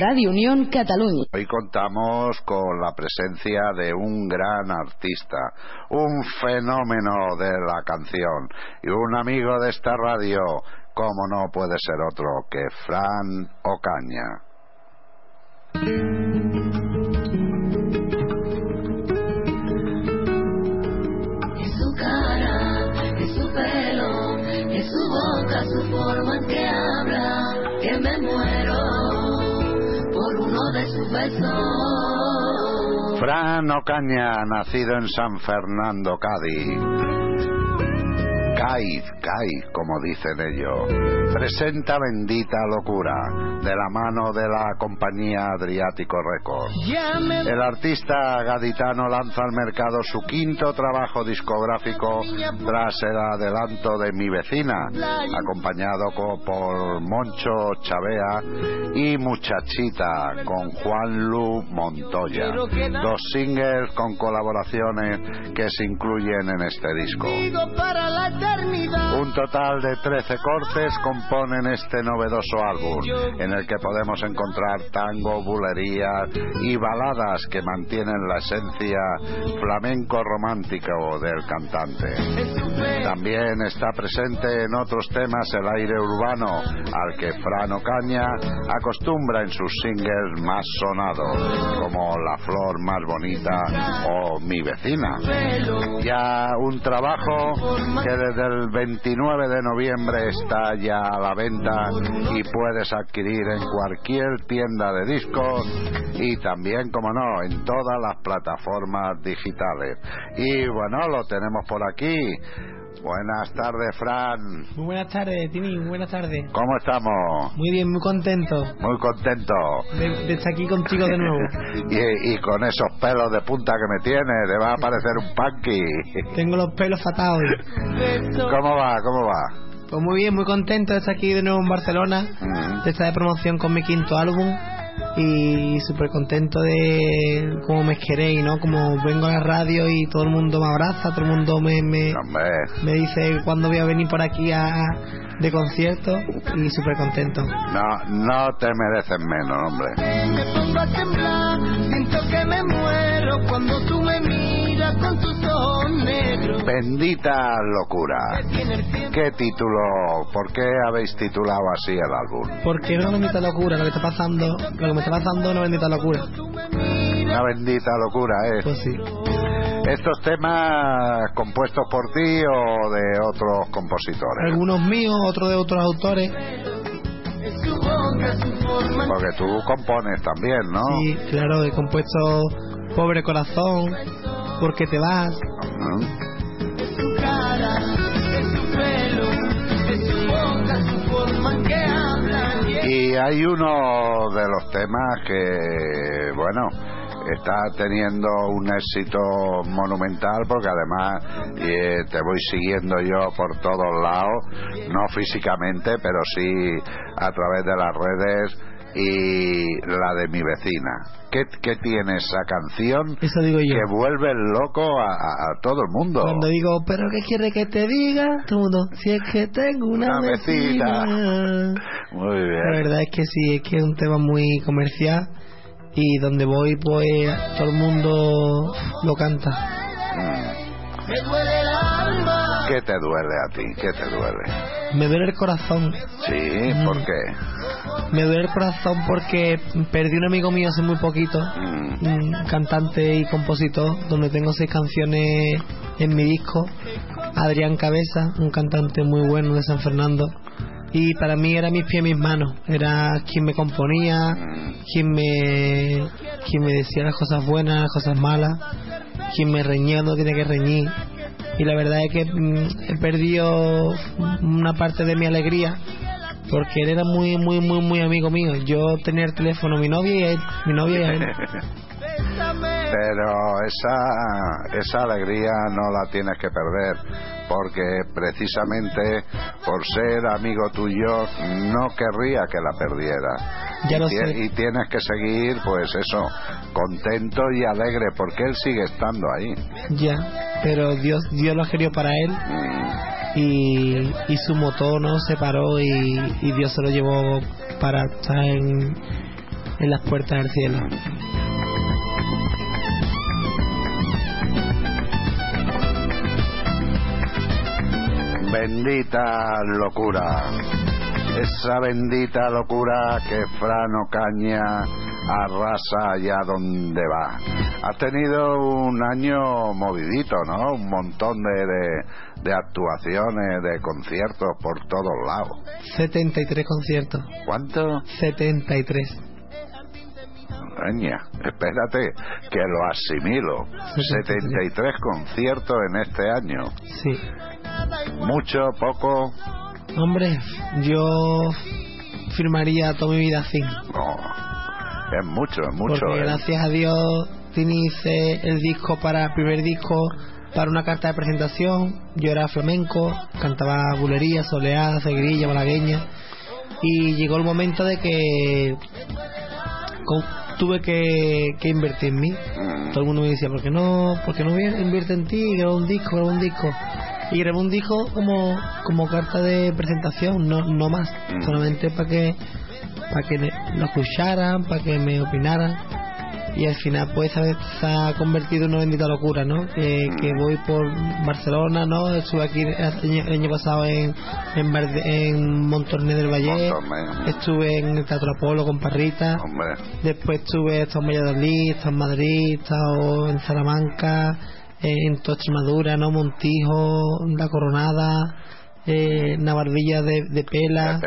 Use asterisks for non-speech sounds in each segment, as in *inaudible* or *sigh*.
Radio Unión Cataluña. Hoy contamos con la presencia de un gran artista, un fenómeno de la canción y un amigo de esta radio, como no puede ser otro que Fran Ocaña. Fran Ocaña, nacido en San Fernando, Cádiz. Cáiz, Cáiz, como dicen ellos, presenta Bendita Locura, de la mano de la compañía Adriático Records. El artista gaditano lanza al mercado su quinto trabajo discográfico tras el adelanto de Mi Vecina, acompañado co- por Moncho Chavea y Muchachita con Juan Lu Montoya. Dos singles con colaboraciones que se incluyen en este disco. Un total de 13 cortes componen este novedoso álbum, en el que podemos encontrar tango, bulería y baladas que mantienen la esencia flamenco romántico del cantante. También está presente en otros temas el aire urbano, al que Fran Ocaña acostumbra en sus singles más sonados, como La Flor Más Bonita o Mi Vecina. Ya un trabajo que desde el 29 de noviembre está ya a la venta y puedes adquirir en cualquier tienda de discos y también, como no, en todas las plataformas digitales. Y bueno, lo tenemos por aquí. Buenas tardes, Fran. Muy buenas tardes, Tini, buenas tardes. ¿Cómo estamos? Muy bien, muy contento Muy contento. de, de estar aquí contigo de nuevo. *laughs* Y, y con esos pelos de punta que me tienes, te va a parecer un punky. Tengo los pelos fatados. *laughs* ¿Cómo va? ¿Cómo va? Pues muy bien, muy contento de estar aquí de nuevo en Barcelona, Mm. de estar de promoción con mi quinto álbum y súper contento de cómo me queréis, ¿no? Como vengo a la radio y todo el mundo me abraza, todo el mundo me, me, me dice cuándo voy a venir por aquí a, de concierto y súper contento. no, no te mereces menos, hombre. Me pongo a temblar, siento que me muero cuando tú me miras con tus ojos negros. Bendita locura. ¿Qué título? ¿Por qué habéis titulado así el álbum? Porque es una bendita locura lo que está pasando, lo que me está pasando es una bendita locura. Una bendita locura, ¿eh? Pues sí. ¿Estos temas compuestos por ti o de otros compositores? Algunos míos, otros de otros autores. Porque tú compones también, ¿no? Sí, claro, he compuesto Pobre Corazón, Porque te vas. Ujú. su cara, es su pelo, es su boca, su forma en que habla. Y hay uno de los temas que, bueno, está teniendo un éxito monumental porque además eh, te voy siguiendo yo por todos lados, no físicamente, pero sí a través de las redes y la de mi vecina. ¿Qué, qué tiene esa canción Eso digo yo. que vuelve loco a, a- a todo el mundo? Cuando digo, ¿pero qué quiere que te diga? Todo el mundo, si es que tengo una, Una vecina. vecina. *laughs* Muy La bien. verdad es que sí, es que es un tema muy comercial y donde voy, pues todo el mundo lo canta. Mm. ¿Qué te duele a ti? ¿Qué te duele? Me duele el corazón. Sí, Mm. ¿por qué? Me duele el corazón porque perdí un amigo mío hace muy poquito, Mm. un cantante y compositor, donde tengo seis canciones en mi disco, Adrián Cabeza, un cantante muy bueno de San Fernando. Y para mí era mis pies, mis manos, era quien me componía, Mm. quien me, quien me decía las cosas buenas, las cosas malas, quien me reñía no tiene que reñir. Y la verdad es que mm, he perdido una parte de mi alegría porque él era muy, muy, muy, muy amigo mío. Yo tenía el teléfono mi novia y él, mi novia y él. *laughs* Pero esa, esa alegría no la tienes que perder, porque precisamente por ser amigo tuyo no querría que la perdiera. Ya lo y, sé. y tienes que seguir, pues eso, contento y alegre, porque él sigue estando ahí. Ya, pero Dios, Dios lo querido para él Mm, y, y su motor no se paró y, y Dios se lo llevó para estar en, en las puertas del cielo. Bendita locura. Esa bendita locura que Frano Caña arrasa allá donde va. Ha tenido un año movidito, ¿no? Un montón de, de, de actuaciones, de conciertos por todos lados. 73 conciertos. ¿Cuánto? 73. Caña, espérate, que lo asimilo. 73 conciertos en este año. Sí. Mucho, poco, Hombre, yo firmaría toda mi vida así. no. Es mucho, es mucho. Porque ¿eh? gracias a Dios Tini hice el disco para el primer disco para una carta de presentación. Yo era flamenco, cantaba bulería, soleada, seguirilla, malagueña. Y llegó el momento de que tuve que, que invertir en mí. Mm, Todo el mundo me decía, ¿por qué no, por qué no invierte en ti? Graba un disco, graba un disco. Y grabé un disco como, como carta de presentación, no, no más. Mm. Solamente para que, para que lo escucharan, para que me opinaran. Y al final pues se ha- se ha convertido en una bendita locura, ¿no? Que, que voy por Barcelona, ¿no? Estuve aquí el año, el año pasado en, en, Montornés del Valle. Montornés. Estuve en el Teatro Apolo con Parrita. Hombre, Después estuve, he estado en Valladolid, he estado en Madrid, he estado en Salamanca, eh, en toda Extremadura, ¿no? Montijo, La Coronada, eh, Navardilla de, de Pela.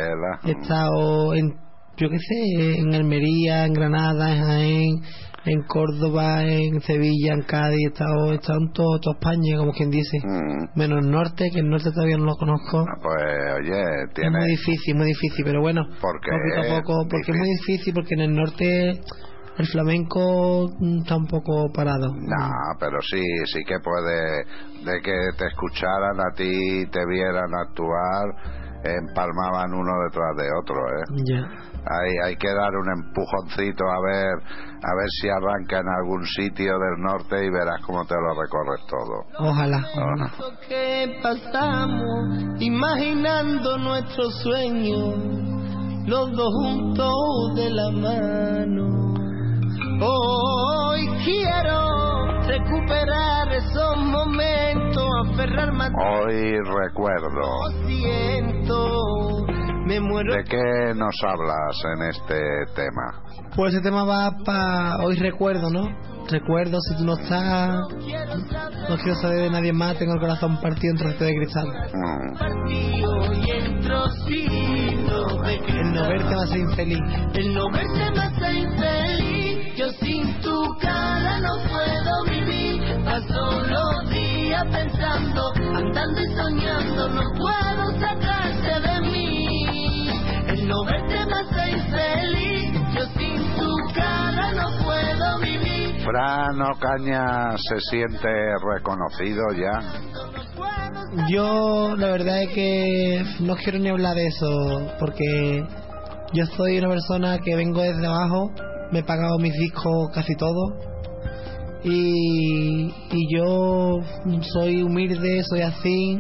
He estado en, yo qué sé, en Almería, en Granada, en Jaén, en Córdoba, en Sevilla, en Cádiz. He estado, he estado en todo, toda España, como quien dice. Mm, Menos el norte, que el norte todavía no lo conozco. Pues, oye, Es muy tiene. difícil, muy difícil, pero bueno, Porque poquito a poco, porque es muy difícil, porque en el norte el flamenco mm, está un poco parado. No, pero sí, sí que puede, de que te escucharan a ti, te vieran actuar, empalmaban uno detrás de otro, ¿eh? Ya. Hay, hay que dar un empujoncito a ver, a ver si arranca en algún sitio del norte y verás cómo te lo recorres todo. Ojalá. Ah. que pasamos imaginando nuestro sueño, los dos juntos de la mano. Hoy quiero recuperar esos momentos, aferrarme a Hoy recuerdo. Lo siento, me muero. ¿De qué nos hablas en este tema? Pues ese tema va para hoy recuerdo, ¿no? Recuerdo si tú no estás, no quiero saber de nadie más, tengo el corazón partido en trozos de cristal. Mm, partido y en trocitos de El no verte va a ser infeliz. El no verte me hace infeliz. Yo sin tu cara no puedo vivir. Paso los días pensando, andando y soñando. No puedo sacarte de mí. El no verte me hace infeliz. Yo sin tu cara no puedo vivir. Fran Ocaña se siente reconocido ya. Yo la verdad es que no quiero ni hablar de eso, porque yo soy una persona que vengo desde abajo, me he pagado mis discos casi todos, y, y yo soy humilde, soy así,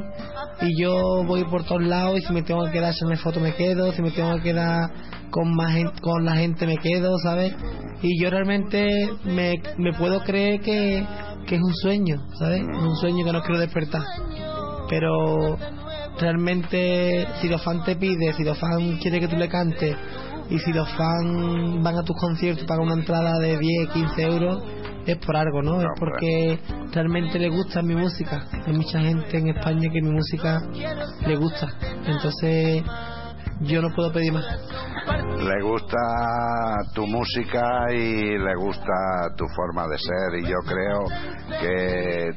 y yo voy por todos lados, y si me tengo que quedar en foto me quedo, si me tengo que quedar con más gen- con la gente me quedo, ¿sabes? Y yo realmente me, me puedo creer que, que es un sueño, ¿sabes? Un sueño que no quiero despertar pero realmente si los fans te piden, si los fans quieren que tú le cantes y si los fans van a tus conciertos y pagan una entrada de 10, 15 euros, es por algo, ¿no? Es Hombre. porque realmente le gusta mi música. Hay mucha gente en España que mi música le gusta. Entonces yo no puedo pedir más. Le gusta tu música y le gusta tu forma de ser y yo creo que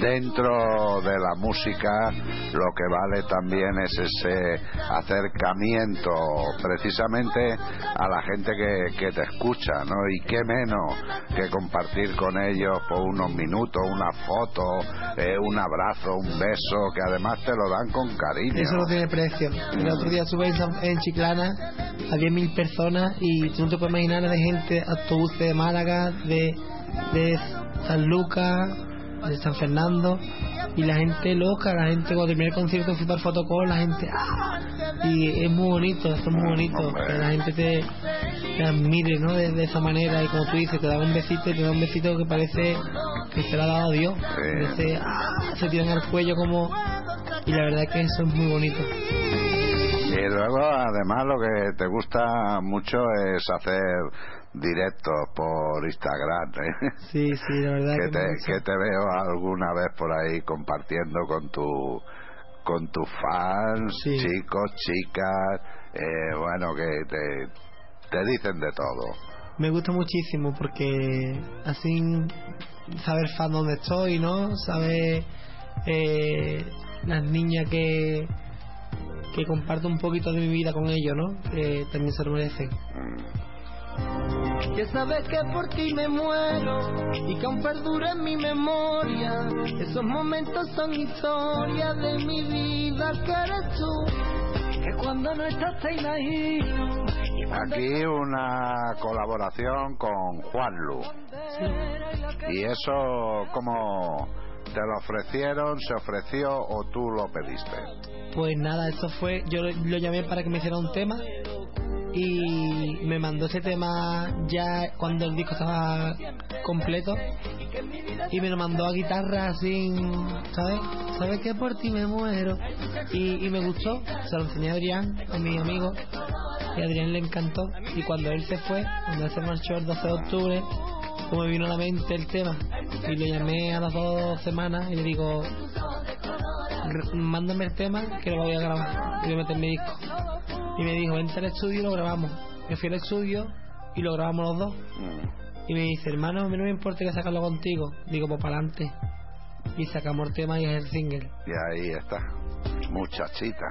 dentro de la música lo que vale también es ese acercamiento precisamente a la gente que, que te escucha, ¿no? Y qué menos que compartir con ellos por unos minutos, una foto, eh, un abrazo, un beso, que además te lo dan con cariño. Eso no tiene precio. El otro día estuve en, Chiclana a 10.000 personas y tú no te puedes imaginar de gente, autobuses de Málaga, de, de San Lucas, de San Fernando y la gente loca, la gente cuando terminé el concierto fui para fotocall, la gente ¡ah! y es muy bonito, es muy bonito, que la gente te, te admire, ¿no? De, esa manera y como tú dices, te da un besito te da un besito que parece que se lo ha dado a Dios. Ah, se tiran al cuello como... Y la verdad es que eso es muy bonito. Y luego, además, lo que te gusta mucho es hacer directos por Instagram. ¿eh? Sí, sí, la verdad. que, te, que te veo alguna vez por ahí compartiendo con tu con tus fans, chicos, chicas, eh, bueno, que te, te dicen de todo. Me gusta muchísimo porque así saber fan dónde estoy, ¿no? Saber eh, las niñas que que comparto un poquito de mi vida con ellos, ¿no? Que también se lo merecen. Que sabes que por ti me muero y que aún perdura en mi memoria. Esos momentos son historia de mi vida que eres tú. Que cuando no estás te imagino. Aquí una colaboración con Juanlu. ¿Y eso cómo te lo ofrecieron, se ofreció o tú lo pediste? Pues nada, eso fue, yo lo llamé para que me hiciera un tema y me mandó ese tema ya cuando el disco estaba completo y me lo mandó a guitarra así, ¿sabes? ¿Sabes que por ti me muero? Y, y me gustó, se lo enseñé a Adrián, a mi amigo, y a Adrián le encantó. Y cuando él se fue, cuando él se marchó el 12 de octubre, como me vino a la mente el tema, y le llamé a las dos semanas y le digo, mándame el tema que lo voy a grabar y voy a meter mi disco. Y me dijo, vente al estudio y lo grabamos. Yo fui al estudio y lo grabamos los dos. Y me dice, hermano, a mí no me importa que sacarlo contigo. Digo, pues para adelante. Y sacamos el tema y es el single. Y ahí está, muchachita.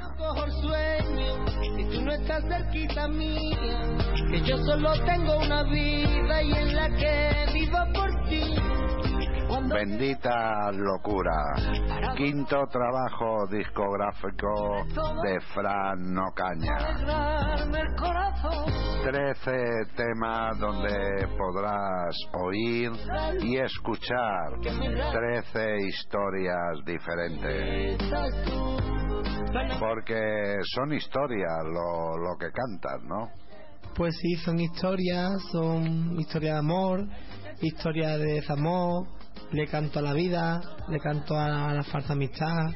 Si tú no estás cerquita mía, que yo solo tengo una vida y en la que vivo por. Bendita locura. Quinto trabajo discográfico de Fran Nocaña. Trece temas donde podrás oír y escuchar trece historias diferentes. Porque son historias lo, lo que cantan, ¿no? Pues sí, son historias, son historias de amor, historias de desamor, le canto a la vida, le canto a la falsa amistad,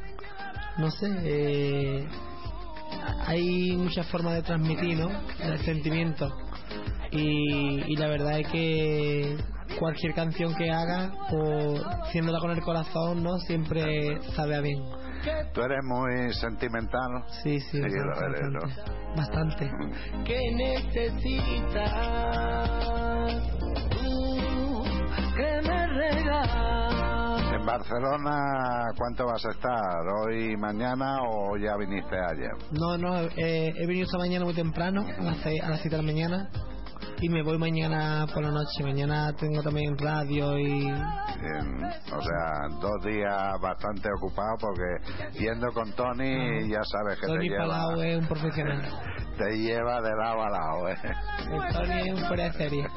no sé, eh, hay muchas formas de transmitir, ¿no? El sentimiento. Y, la verdad es que cualquier canción que haga, o siéndola con el corazón, ¿no? Siempre sabe a bien. ¿Tú eres muy sentimental? Sí, sí, bastante. bastante. ¿Qué necesitas? Que me ¿En Barcelona cuánto vas a estar? ¿Hoy, mañana o ya viniste ayer? No, no, eh, he venido esta mañana muy temprano, a las, a las 7 de la mañana y me voy mañana por la noche. Mañana tengo también radio y. o sea, dos días bastante ocupados porque yendo con Tony ya sabes que Tony te lleva. Palau es un profesional. *laughs* te lleva de lado a lado, ¿eh? Tony es un fuera de serie.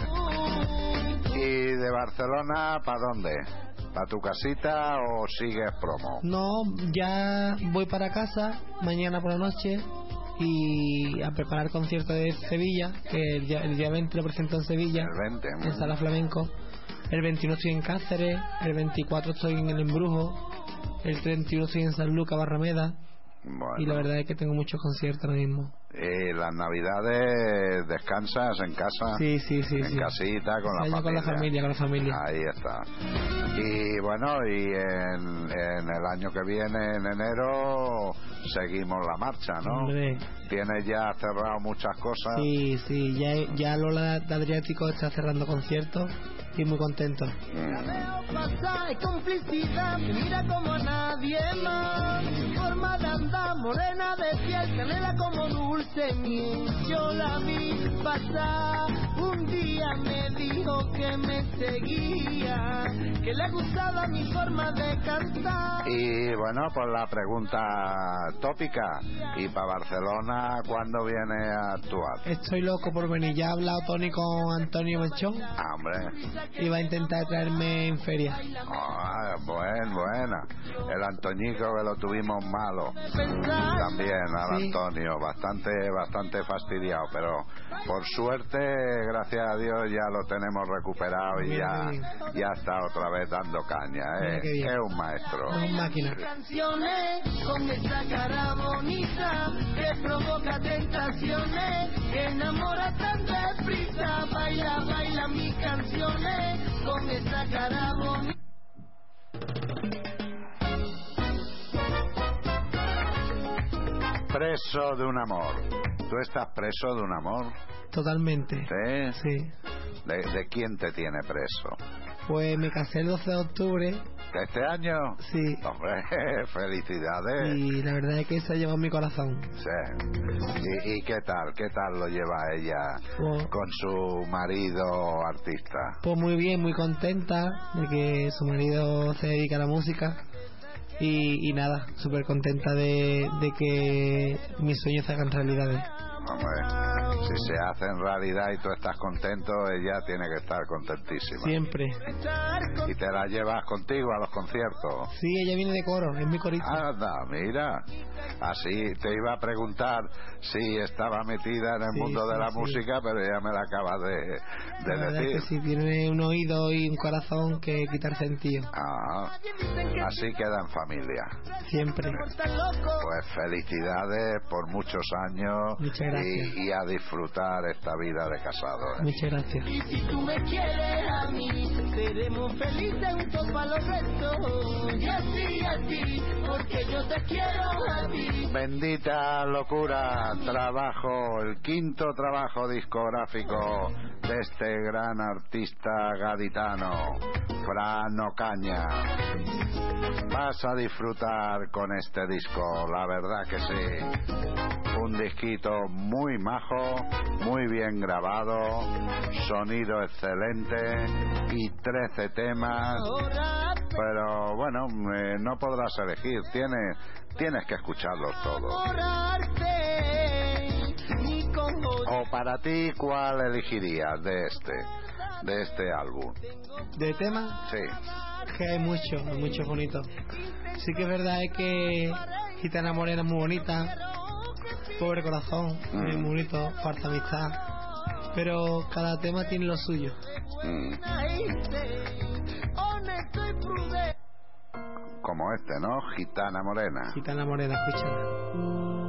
¿Y de Barcelona para dónde? ¿Para tu casita o sigues promo? No, ya voy para casa mañana por la noche y a preparar concierto de Sevilla, que el día, el día 20 lo presento en Sevilla, el 20, en Sala Flamenco. El 21 estoy en Cáceres, el 24 estoy en El Embrujo, el 31 estoy en San Lucas, Barrameda. Y la verdad es que tengo muchos conciertos ahora mismo. Eh, las navidades descansas en casa, sí, sí, sí, en casita con la, familia. con la familia. Con la familia, Ahí está. Y bueno, y en, en, el año que viene, en enero, seguimos la marcha, ¿no? Tienes ya cerrado muchas cosas. Sí, sí, ya, ya Lola de Adriático está cerrando conciertos y muy contento. Mm. complicidad, mira como nadie más. Forma de andar, morena de piel, canela como dulce miel. Yo la vi pasar un día me dijo que me seguía, que le gustaba mi forma de cantar. Y bueno, pues la pregunta tópica. ¿Y para Barcelona cuándo viene a actuar? Estoy loco por venir. Ya ha hablado Tony con Antonio Mechón. Ah, hombre. Y va a intentar traerme en feria. Ah, buen, buena. El Antoñico que lo tuvimos malo. También al Sí. Antonio, bastante, bastante fastidiado, pero por suerte, gracias a Dios, ya lo tenemos recuperado y ya, ya está otra vez dando caña. ¿eh? Es un maestro. Es un máquina. canciones con esa cara bonita que provoca tentaciones que enamora tan deprisa baila baila mis canciones con esa cara bonita Preso de un amor. ¿Tú estás preso de un amor? Totalmente. ¿Sí? Sí. ¿De, de quién te tiene preso? Pues me casé el 12 de octubre. ¿De este año? Sí. Hombre, *laughs* felicidades. Y la verdad es que se llevó mi corazón. Sí. ¿Y, y qué tal? ¿Qué tal lo lleva ella Pues, con su marido artista? pues muy bien, muy contenta de que su marido se dedica a la música. Y, y nada, súper contenta de, de que mis sueños se hagan realidades. Hombre, si se hace en realidad y tú estás contento, ella tiene que estar contentísima. Siempre. ¿Y te la llevas contigo a los conciertos? Sí, ella viene de coro, es mi corista. Anda, mira. Así te iba a preguntar si estaba metida en el Sí, mundo de sí, la sí. música, pero ya me la acabas de, de La verdad es decir. que sí, tiene un oído y un corazón que quitar sentido. Ah, así queda en familia. Siempre. Pues felicidades por muchos años Muchas gracias. Y, y a disfrutar esta vida de casado. ¿eh? Muchas gracias. y si tú me quieres a mí seremos felices juntos para los restos y así así porque yo te quiero a ti Bendita locura, trabajo, el quinto trabajo discográfico de este gran artista gaditano, Fran Ocaña. Vas a disfrutar con este disco, la verdad que sí. Un disquito muy majo, muy bien grabado, sonido excelente y 13 temas. Pero bueno, eh, no podrás elegir, tienes, tienes que escucharlos todos. O para ti, ¿cuál elegirías de este, de este álbum? De tema, Sí, que hay mucho, hay mucho bonito. Sí que es verdad es que Gitana Morena es muy bonita, Pobre Corazón, Mm. muy bonito, Falta Amistad. Pero cada tema tiene lo suyo. mm, como este, ¿no? Gitana Morena. Gitana Morena, escúchala.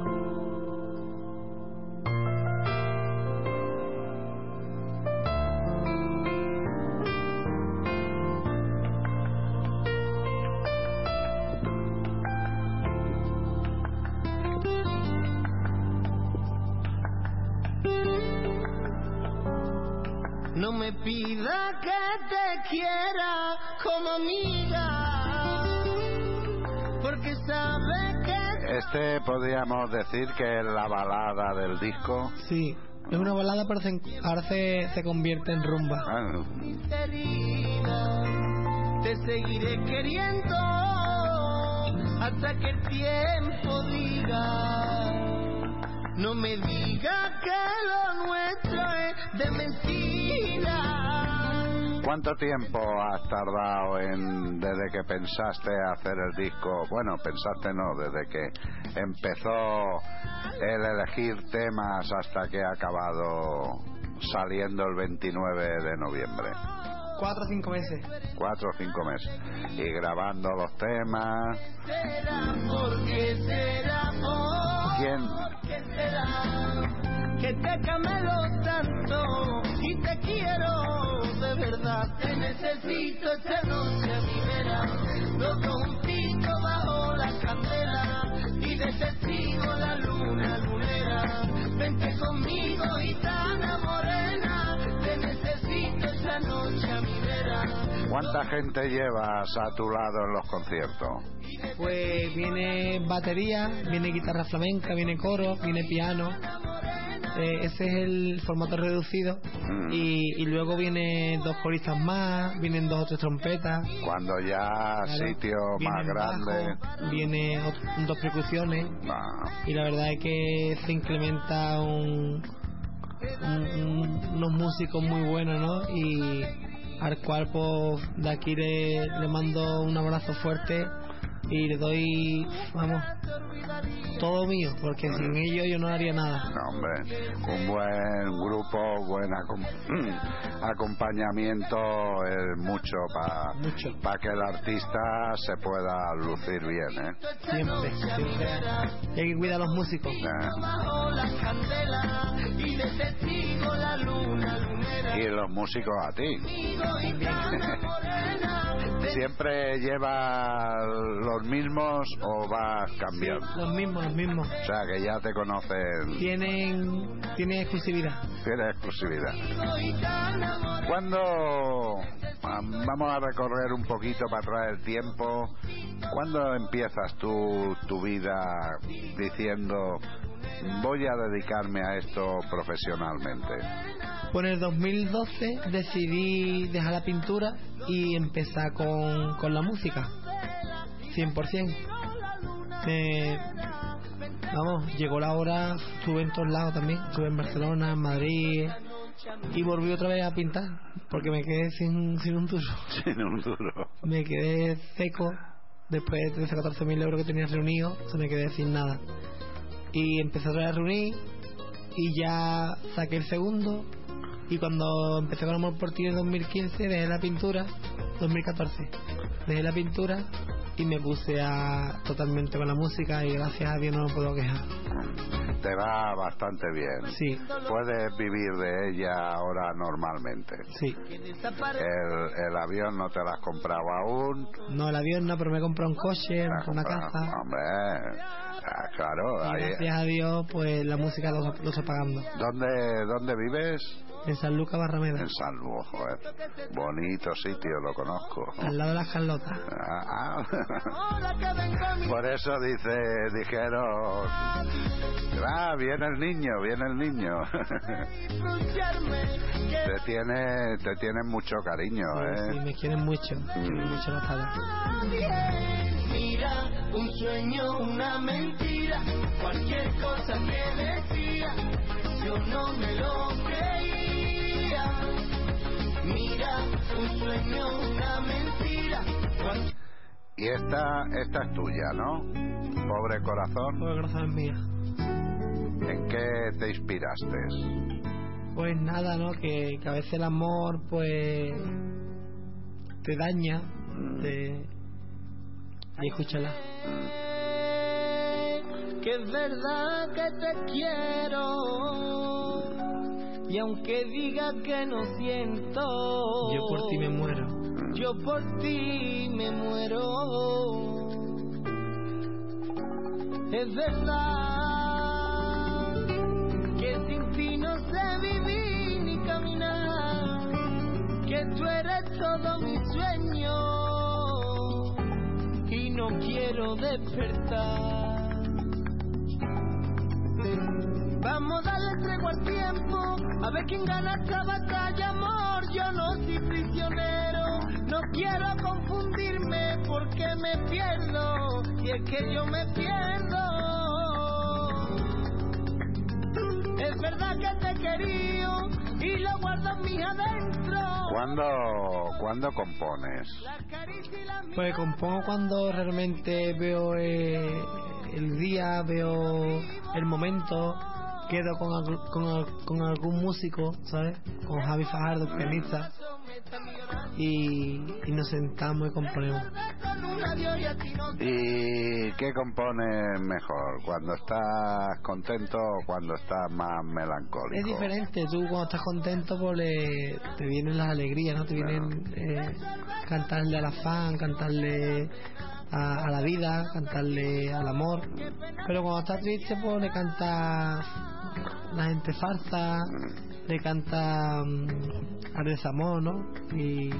Me pida que te quiera como amiga, porque sabe que Este podríamos decir que es la balada del disco. Sí, es una balada, pero se, ahora se, se convierte en rumba. Ah, te seguiré queriendo hasta que el tiempo diga. No me diga que lo nuestro es de mentira. ¿Cuánto tiempo has tardado en desde que pensaste hacer el disco? Bueno, pensaste no, desde que empezó el elegir temas hasta que ha acabado saliendo el 29 de noviembre. Cuatro o cinco meses. Cuatro o cinco meses. Y grabando los temas. ¿Quién? Que te camelo tanto y te quiero de verdad. Te necesito esta noche a mi vera. Los juntito bajo la candela y de testigo la luna lunera. Vente conmigo, gitana morena. Te necesito esta noche a mi vera. ¿Cuánta gente llevas a tu lado en los conciertos? Pues viene batería, viene guitarra flamenca, viene coro, viene piano, eh, ese es el formato reducido Mm. y, y luego vienen dos coristas más, vienen dos o tres trompetas. Cuando ya claro, sitio más grande. bajo, viene dos percusiones Ah, y la verdad es que se incrementa un, un- un- unos músicos muy buenos, ¿no? Y al cual pues de aquí le, le mando un abrazo fuerte y le doy, vamos, todo mío, porque sin ellos yo no haría nada. no, hombre, un buen grupo, buen acom- acompañamiento es mucho para Mucho. que el artista se pueda lucir bien, ¿eh? Siempre, siempre. Y hay que cuidar a los músicos. Eh. Y los músicos a ti. *laughs* ¿Siempre llevas los mismos o vas cambiando? Los mismos, los mismos. O sea, que ya te conocen, Tienen, tienen exclusividad. tiene exclusividad. testigo vamos a recorrer un poquito para atrás el tiempo, ¿cuándo empiezas tú tu vida diciendo voy a dedicarme a esto profesionalmente? Pues en el 2012 decidí dejar la pintura y empezar con, con la música. 100%. Eh, vamos, llegó la hora, estuve en todos lados también. Estuve en Barcelona, en Madrid y volví otra vez a pintar porque me quedé sin, sin un duro. *laughs* Sin un duro. Me quedé seco después de 13 14 mil euros que tenía reunido, se me quedé sin nada. Y empecé otra vez a reunir y ya saqué el segundo. Y cuando empecé con Amor por ti en 2015, dejé la pintura, 2014, dejé la pintura y me puse a totalmente con la música y gracias a Dios no me puedo quejar. Te va bastante bien. Sí, Puedes vivir de ella ahora normalmente. sí. El, el avión no te lo has comprado aún. No el avión no, pero me compré un coche, me has compré una casa. Hombre, ah, claro. Y ahí- gracias a Dios, pues la música lo, lo estoy pagando. ¿Dónde, ¿Dónde vives? En San Lucas Barrameda, En San Luis, joder. Bonito sitio, lo conozco. al lado de las Carlotas. Ah, ah. Por eso dice, dijeron, ah, viene el niño, viene el niño. te tiene, te tiene mucho cariño, Sí, ¿eh? me quieren mucho, me quieren mucho los padres. nadie mira un sueño, una mentira, cualquier cosa que decía, yo no me lo creía. Mira un sueño, una mentira, Y esta, esta es tuya, ¿no? Pobre corazón, Por corazón es mía. ¿en qué te inspiraste? Pues nada, ¿no? Que, que a veces el amor, pues. te daña. Te... Ahí escúchala. que es verdad que te quiero. Y aunque diga que no siento, Yo por ti me muero. Yo por ti me muero. Es verdad que sin ti no sé vivir ni caminar. Que tú eres todo mi sueño y no quiero despertar. A ver quién gana esta batalla, amor. Yo no soy prisionero, no quiero confundirme porque me pierdo, y es que yo me pierdo. Es verdad que te he querido y lo guardo en mi adentro. ¿Cuándo, ¿cuándo compones? Pues compongo cuando realmente veo eh, el día, veo el momento, quedo con, algún músico, ¿sabes? Con Javi Fajardo, pianista, y, y nos sentamos y componemos. y a ti no ¿Y qué compones mejor? ¿Cuando estás contento o cuando estás más melancólico? Es diferente, tú cuando estás contento pues le- te vienen las alegrías, ¿no? Te vienen eh, cantarle al afán, cantarle a, a la vida, cantarle al amor. Pero cuando estás triste pues le cantas la gente farsa, le canta mm, al desamor, ¿no? Y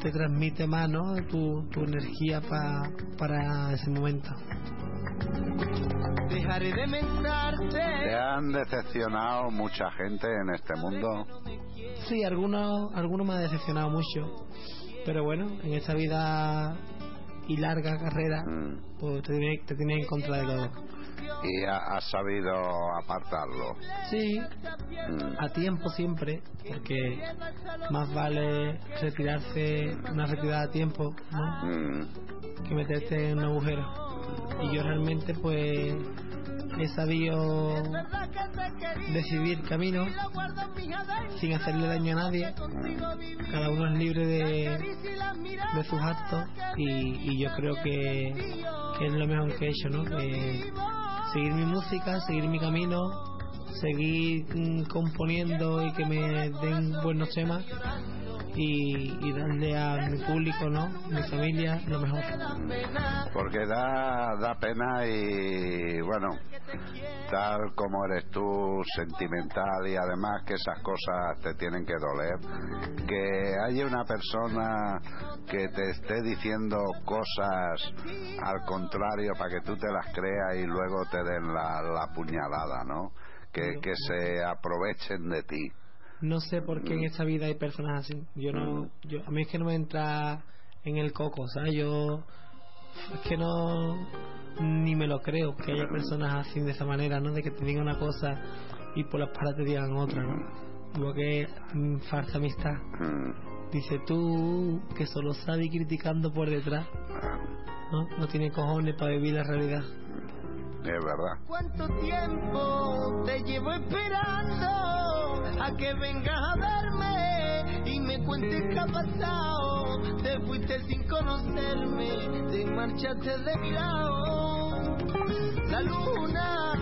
te transmite más, ¿no? Tu, tu energía pa- para ese momento. Dejaré de. ¿Te han decepcionado mucha gente en este mundo? Sí, algunos, algunos me han decepcionado mucho. Pero bueno, en esta vida y larga carrera, Mm. pues te te tienes en contra de todo. Y ha- sabido apartarlo. Sí, Mm. a tiempo siempre, porque más vale retirarse, una retirada a tiempo, ¿no? Mm. que meterte en un agujero. Y yo realmente pues he sabido decidir camino sin hacerle daño a nadie. Cada uno es libre de, de sus actos y, y yo creo que, que es lo mejor que he hecho, ¿no? Que seguir mi música, seguir mi camino, seguir mm, componiendo y que me den buenos temas y, y darle a mi público, ¿no? Mi familia, lo mejor. Porque da, da pena y bueno, tal como eres tú, sentimental y además que esas cosas te tienen que doler, que haya una persona que te esté diciendo cosas al contrario para que tú te las creas y luego te den la, la puñalada, ¿no? Que, que se aprovechen de ti. No sé por qué en esta vida hay personas así. Yo no, yo, a mí es que no me entra en el coco, ¿sabes? Yo es que no ni me lo creo que haya personas así de esa manera, ¿no? De que te digan una cosa y por la espalda te digan otra, ¿no? Lo que mm, falsa amistad. Mm. Dice tú que solo sabe criticando por detrás, ¿no? No tiene cojones para vivir la realidad. ¿Cuánto tiempo te llevo esperando a que vengas a verme y me cuentes qué ha pasado? Te fuiste sin conocerme, te marchaste de mi lado. La luna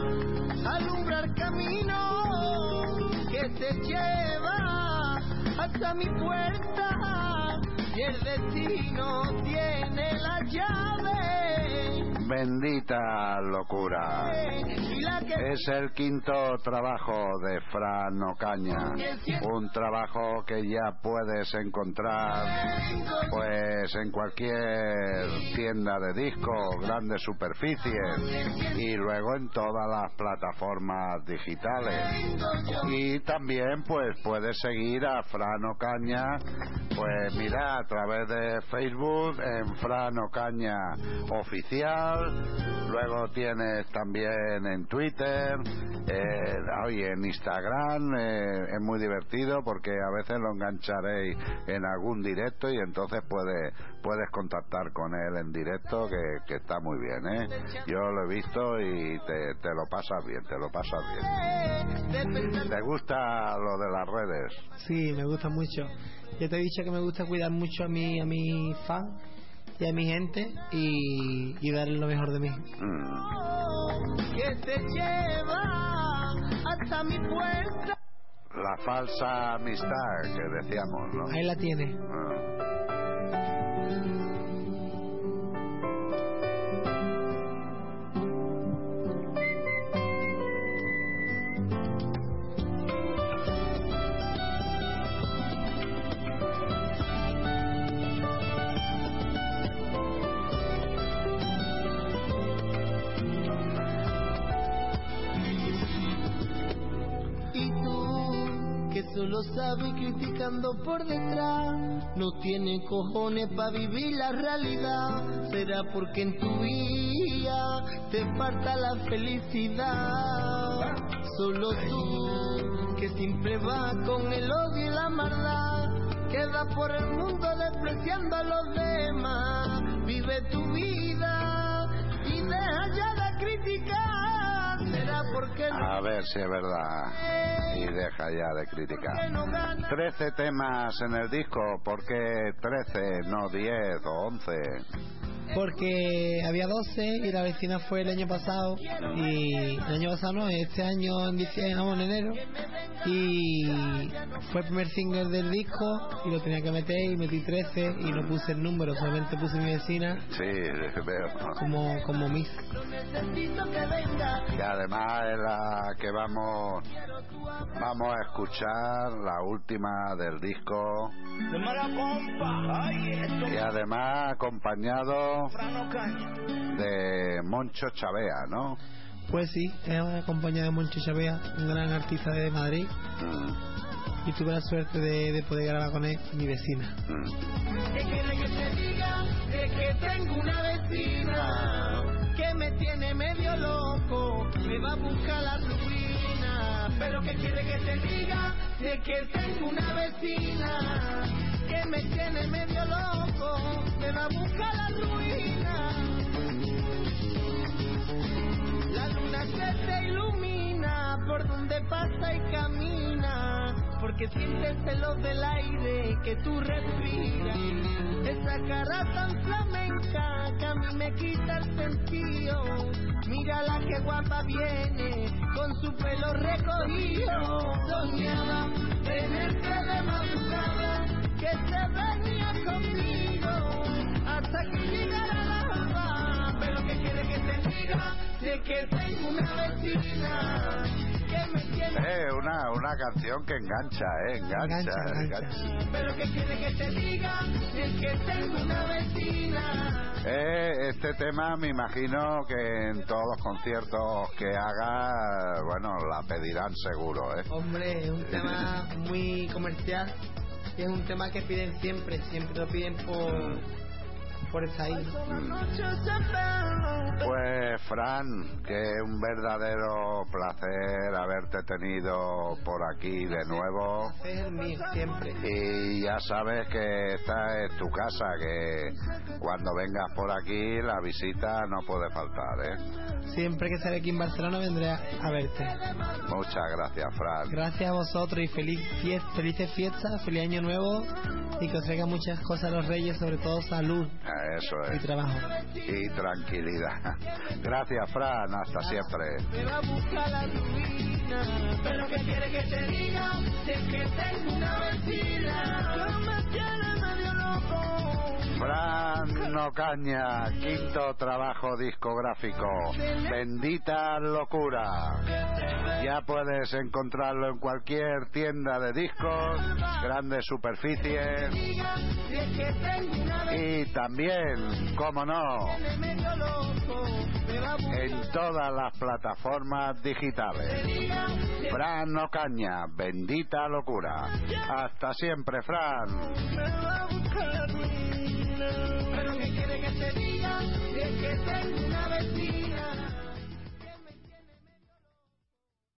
alumbra el camino que te lleva hasta mi puerta y el destino tiene la llave. Bendita locura. Es el quinto trabajo de Fran Ocaña, un trabajo que ya puedes encontrar pues en cualquier tienda de discos, grandes superficies y luego en todas las plataformas digitales. Y también pues puedes seguir a Fran Ocaña, pues mira a través de Facebook en Fran Ocaña oficial, luego tienes también en Twitter, eh, oye, en Instagram, eh, es muy divertido porque a veces lo engancharéis en algún directo y entonces puedes puedes contactar con él en directo que, que está muy bien, ¿eh? Yo lo he visto y te, te lo pasas bien, te lo pasas bien. ¿Te gusta lo de las redes? Sí, me gusta mucho. Ya te he dicho que me gusta cuidar mucho a mi, a mi fan y a mi gente y, y darle lo mejor de mí. Mm. que te lleva hasta mi puerta. La falsa amistad que decíamos, ¿no? Ahí la tiene. Ah. Solo sabes criticando por detrás, no tiene cojones para vivir la realidad. Será porque en tu vida te falta la felicidad. Solo tú, que siempre vas con el odio y la maldad, queda por el mundo despreciando a los demás. Vive tu vida y deja ya de criticar. A ver si es verdad. Y deja ya de criticar. 13 temas en el disco, ¿por qué 13, no 10 o 11? Porque había 12 y la vecina fue el año pasado y el año pasado no, este año en diciembre, no, en enero y fue el primer single del disco y lo tenía que meter y metí 13 y no puse el número, solamente puse mi vecina Sí, veo. como, como Miss. Y además es la que vamos, vamos a escuchar, la última del disco. De Y además acompañado de Moncho Chavea, ¿no? Pues sí, hemos acompañado a Moncho Chavea, un gran artista de Madrid. Mm, Y tuve la suerte de, de poder grabar con él, mi vecina. mm. ¿Qué quiere que te diga? De que tengo una vecina que me tiene medio loco, me va a buscar la. Pero ¿qué quiere que te diga? De que tengo una vecina que me tiene medio loco, me va a buscar la ruina. La luna se te ilumina por donde pasa y camina, porque sientes celos del aire que tú respiras. Esa cara tan flamenca que a mí me quita el sentido. Mira la que guapa viene con su pelo recogido. Soñaba tenerte de madrugada que se venía conmigo hasta que llegara la alba. Pero que quiere que te diga de que tengo una vecina que me tiene Eh, una, una canción que engancha, eh, engancha, Engancha, engancha. pero que quiere que te diga es que tengo una vecina. Eh, este tema me imagino que en todos los conciertos que haga, bueno, la pedirán seguro, ¿eh? Hombre, es un tema *laughs* muy comercial. y Es un tema que piden siempre, siempre lo piden por, por estar ahí. Pues Fran, que un verdadero placer haberte tenido por aquí de nuevo. Es el mío, siempre. Y ya sabes que esta es tu casa, que cuando vengas por aquí la visita no puede faltar, ¿eh? Siempre que estaré aquí en Barcelona vendré a, verte. Muchas gracias, Fran. Gracias a vosotros y feliz fiesta, felices fiestas, feliz año nuevo y que os traigan muchas cosas a los reyes, sobre todo salud Eso y es. trabajo. Y tranquilidad. *laughs* Gracias, Fran. Hasta siempre. me va a buscar la ruina. Pero que quiere que te diga es que tengo una vecina que me tiene medio loco. Fran Ocaña, quinto trabajo discográfico. Bendita locura. Ya puedes encontrarlo en cualquier tienda de discos, grandes superficies y también, como no, en todas las plataformas digitales. Fran Ocaña, bendita locura. Hasta siempre, Fran. Pero que quiere este que te diga, es que tengo